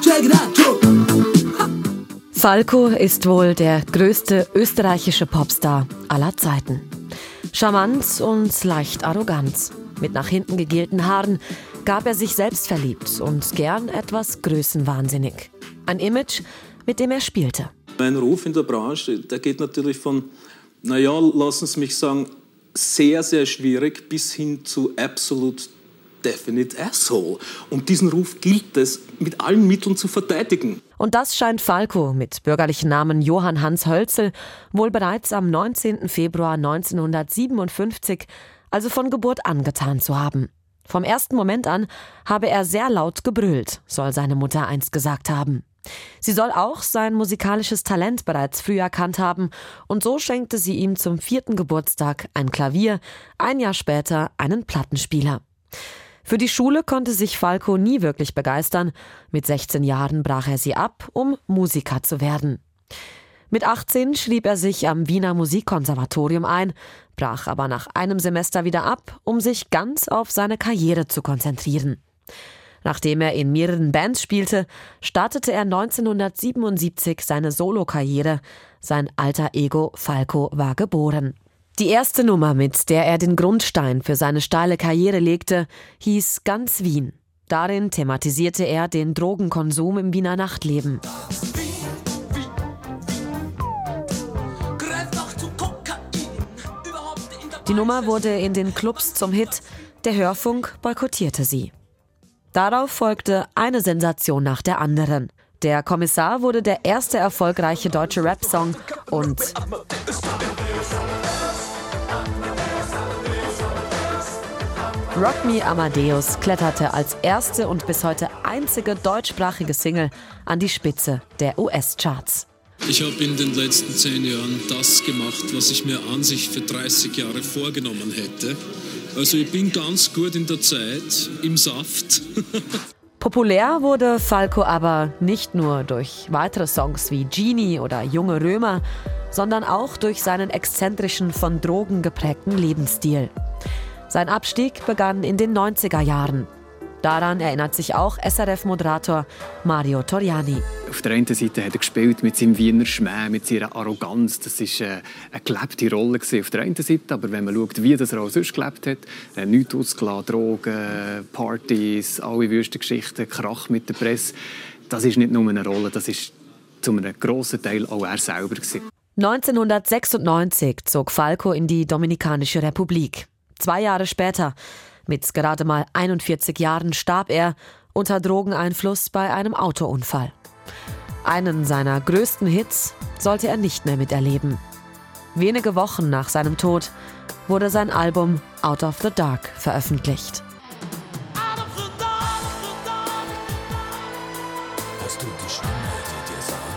Check it out. Falco ist wohl der größte österreichische Popstar aller Zeiten. Charmant und leicht arrogant. Mit nach hinten gegelten Haaren gab er sich selbst verliebt und gern etwas größenwahnsinnig. Ein Image, mit dem er spielte. Mein Ruf in der Branche, der geht natürlich von, naja, lassen Sie mich sagen, sehr, sehr schwierig bis hin zu absolut definite asshole. Und diesen Ruf gilt es mit allen Mitteln zu verteidigen. Und das scheint Falco mit bürgerlichen Namen Johann Hans Hölzel wohl bereits am 19. Februar 1957, also von Geburt angetan zu haben. Vom ersten Moment an habe er sehr laut gebrüllt, soll seine Mutter einst gesagt haben. Sie soll auch sein musikalisches Talent bereits früh erkannt haben, und so schenkte sie ihm zum vierten Geburtstag ein Klavier, ein Jahr später einen Plattenspieler. Für die Schule konnte sich Falco nie wirklich begeistern. Mit 16 Jahren brach er sie ab, um Musiker zu werden. Mit 18 schrieb er sich am Wiener Musikkonservatorium ein, brach aber nach einem Semester wieder ab, um sich ganz auf seine Karriere zu konzentrieren. Nachdem er in mehreren Bands spielte, startete er 1977 seine Solokarriere. Sein alter Ego Falco war geboren. Die erste Nummer, mit der er den Grundstein für seine steile Karriere legte, hieß Ganz Wien. Darin thematisierte er den Drogenkonsum im Wiener Nachtleben. Die Nummer wurde in den Clubs zum Hit, der Hörfunk boykottierte sie. Darauf folgte eine Sensation nach der anderen. Der Kommissar wurde der erste erfolgreiche deutsche Rap-Song und Rock Me Amadeus kletterte als erste und bis heute einzige deutschsprachige Single an die Spitze der US-Charts. Ich habe in den letzten zehn Jahren das gemacht, was ich mir an sich für 30 Jahre vorgenommen hätte. Also ich bin ganz gut in der Zeit, im Saft. Populär wurde Falco aber nicht nur durch weitere Songs wie Genie oder Junge Römer, sondern auch durch seinen exzentrischen, von Drogen geprägten Lebensstil. Sein Abstieg begann in den 90er Jahren. Daran erinnert sich auch SRF-Moderator Mario Toriani. Auf der einen Seite hat er gespielt mit seinem Wiener Schmäh, mit seiner Arroganz. Das war äh, eine gelebte Rolle auf der einen Seite. Aber wenn man schaut, wie das er auch sonst gelebt hat, äh, nichts ausgelassen, Drogen, Partys, alle Wüstengeschichten, Krach mit der Presse, das ist nicht nur eine Rolle, das ist zu einem grossen Teil auch er selber. 1996 zog Falco in die Dominikanische Republik. Zwei Jahre später, mit gerade mal 41 Jahren, starb er unter Drogeneinfluss bei einem Autounfall. Einen seiner größten Hits sollte er nicht mehr miterleben. Wenige Wochen nach seinem Tod wurde sein Album Out of the Dark veröffentlicht. Hast du die Stimme, die dir sagt,